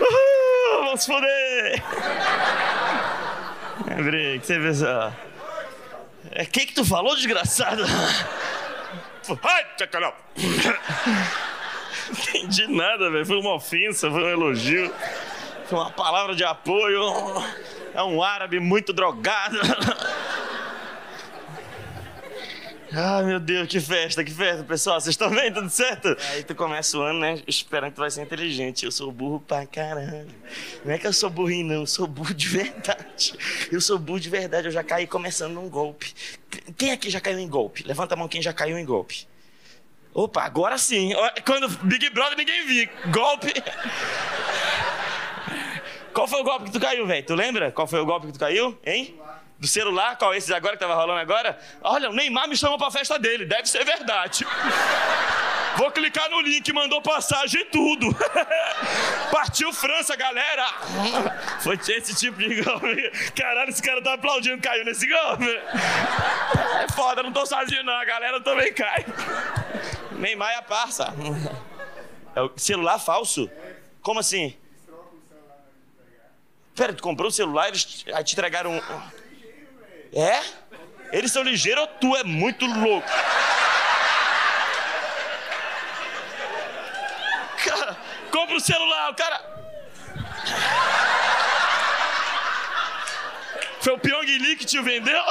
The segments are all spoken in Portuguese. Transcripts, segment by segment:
Uhul, vamos foder! É, brinque, você pensa. É que que tu falou, desgraçado? Ai, tchacarão! Entendi nada, velho. Foi uma ofensa, foi um elogio. Foi uma palavra de apoio. É um árabe muito drogado. Ai, meu Deus, que festa, que festa, pessoal. Vocês estão vendo? Tudo certo? Aí tu começa o ano, né? Esperando que tu vai ser inteligente. Eu sou burro pra caralho. Não é que eu sou burrinho, não. Eu sou burro de verdade. Eu sou burro de verdade. Eu já caí começando num golpe. Quem aqui já caiu em golpe? Levanta a mão quem já caiu em golpe. Opa, agora sim. Quando Big Brother ninguém viu. Golpe. Qual foi o golpe que tu caiu, velho? Tu lembra? Qual foi o golpe que tu caiu? Hein? Do celular? Qual esse agora que tava rolando agora? Olha, o Neymar me chamou pra festa dele. Deve ser verdade. Vou clicar no link, mandou passagem e tudo. Partiu França, galera. Foi esse tipo de golpe. Caralho, esse cara tá aplaudindo, caiu nesse golpe. É foda, não tô sozinho não, a galera também cai. Neymar é a parça. É o celular falso? Como assim? Pera, tu comprou o celular e eles te entregaram um. É? Eles são ligeiros ou tu é muito louco? Cara, compra o celular, o cara. Foi o Pyong Lee que te vendeu?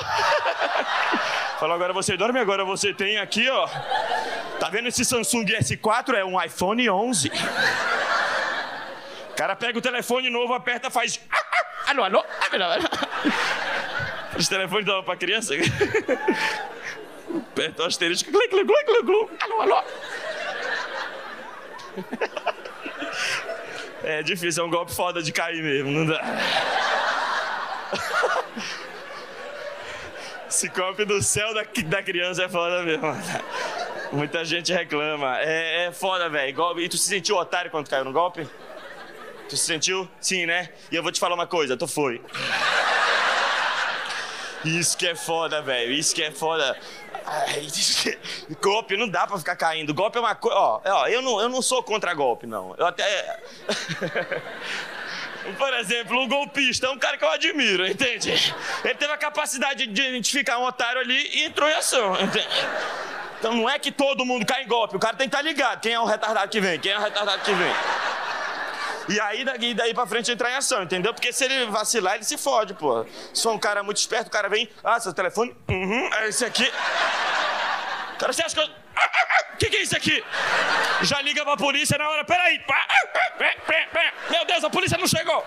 Falou, agora você dorme, agora você tem aqui, ó. Tá vendo esse Samsung S4? É um iPhone 11. O cara pega o telefone novo, aperta, faz. Alô, alô, alô, alô. Os telefones davam pra criança. Aperta o asterisco. Clic, clic, clic, clic, clic. Alô, alô. É difícil, é um golpe foda de cair mesmo, não dá. Esse golpe do céu da, da criança é foda mesmo. Muita gente reclama. É, é foda, velho. E tu se sentiu otário quando caiu no golpe? Tu se sentiu? Sim, né? E eu vou te falar uma coisa, tu foi. Isso que é foda, velho. Isso que é foda. Ai, golpe não dá pra ficar caindo. Golpe é uma coisa. Ó, ó, eu não, eu não sou contra golpe, não. Eu até. Por exemplo, um golpista é um cara que eu admiro, entende? Ele teve a capacidade de identificar um otário ali e entrou em ação, entende? Então não é que todo mundo cai em golpe, o cara tem que estar ligado. Quem é o retardado que vem? Quem é o retardado que vem? E aí daí pra frente entrar em ação, entendeu? Porque se ele vacilar, ele se fode, pô. For um cara muito esperto, o cara vem, ah, seu telefone, uhum, é esse aqui. Cara, você acha que eu. O que, que é isso aqui? Já liga pra polícia na hora, peraí. Meu Deus, a polícia não chegou.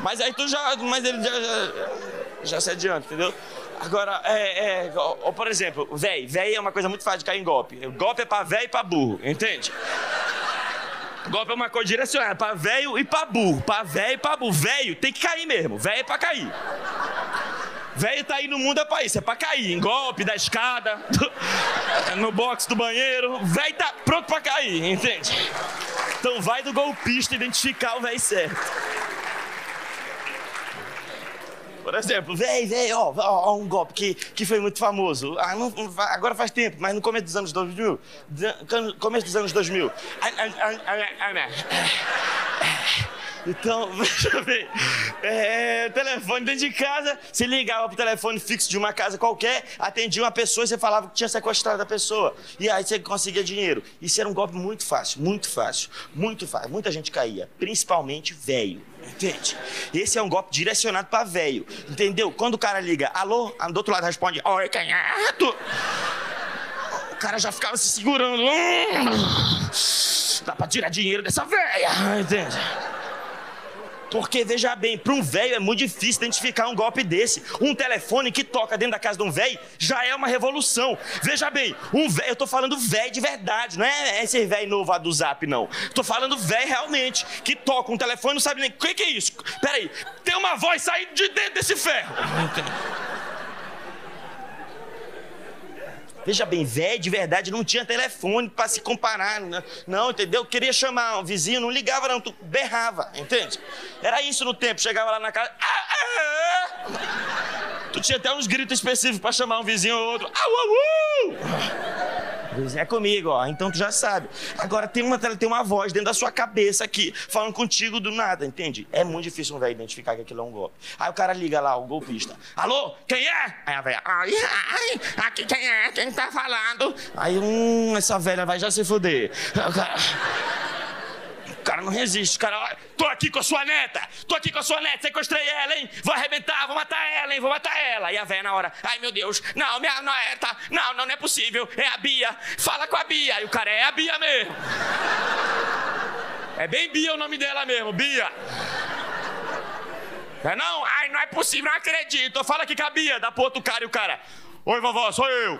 Mas aí tu já. Mas ele já, já, já se adianta, entendeu? Agora, é, é, ou, por exemplo, véi, véi é uma coisa muito fácil de cair em golpe. Golpe é pra véi e pra burro, entende? Golpe é uma coisa direcionada pra velho e pra burro. Pra velho e pra burro. Velho tem que cair mesmo. Velho é pra cair. Velho tá aí no mundo é pra isso, é pra cair. Em golpe, da escada, no box do banheiro. Velho tá pronto pra cair, entende? Então vai do golpista identificar o velho certo. Por exemplo, véi, véi, ó, ó, um golpe que, que foi muito famoso. Ah, não, agora faz tempo, mas no começo dos anos 2000. Começo dos anos 2000. Então, veja bem, é, telefone dentro de casa, você ligava pro telefone fixo de uma casa qualquer, atendia uma pessoa e você falava que tinha sequestrado a pessoa. E aí você conseguia dinheiro. Isso era um golpe muito fácil, muito fácil, muito fácil. Muita gente caía, principalmente velho. Entende? Esse é um golpe direcionado para velho. Entendeu? Quando o cara liga, alô, do outro lado responde, oi, quem é? O cara já ficava se segurando. Dá pra tirar dinheiro dessa velha. Entende? Porque, veja bem, para um velho é muito difícil identificar um golpe desse. Um telefone que toca dentro da casa de um velho já é uma revolução. Veja bem, um velho, eu tô falando velho de verdade, não é esse velho novo do zap, não. Tô falando velho realmente, que toca um telefone não sabe nem. O que, que é isso? Peraí, tem uma voz saindo de dentro desse ferro. Veja bem, velho de verdade não tinha telefone para se comparar. Não, né? não, entendeu? Queria chamar um vizinho, não ligava, não, tu berrava, entende? Era isso no tempo, chegava lá na casa. Ah, ah, ah. Tu tinha até uns gritos específicos para chamar um vizinho ou outro. Au, au, au. É comigo, ó. Então tu já sabe. Agora tem uma, tem uma voz dentro da sua cabeça aqui, falando contigo do nada, entende? É muito difícil um velho identificar que aquilo é um golpe. Aí o cara liga lá, o golpista. Alô, quem é? Aí a velha, ai, ai, aqui quem é? Quem tá falando? Aí, hum, essa velha vai já se fuder. Cara, não resiste. Cara, tô aqui com a sua neta, tô aqui com a sua neta, sequestrei ela, hein? Vou arrebentar, vou matar ela, hein? Vou matar ela. E a velha na hora, ai meu Deus, não, minha neta, não, não, não é possível, é a Bia, fala com a Bia. E o cara, é a Bia mesmo. É bem Bia o nome dela mesmo, Bia. É não? Ai, não é possível, não acredito. Fala que cabia, dá pro outro cara e o cara. Oi, vovó, sou eu.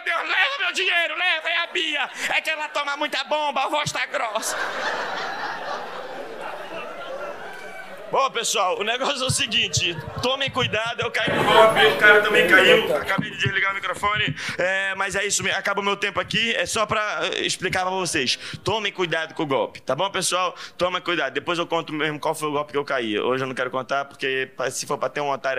Meu Deus, leva meu dinheiro, leva, é a Bia. É que ela toma muita bomba, a voz tá grossa. Bom, pessoal, o negócio é o seguinte: tomem cuidado, eu caí no golpe, o cara também caiu, acabei de desligar o microfone, é, mas é isso, acaba o meu tempo aqui, é só pra eh, explicar pra vocês. Tomem cuidado com o golpe, tá bom, pessoal? Tomem cuidado, depois eu conto mesmo qual foi o golpe que eu caí. Hoje eu não quero contar, porque se for pra ter um otário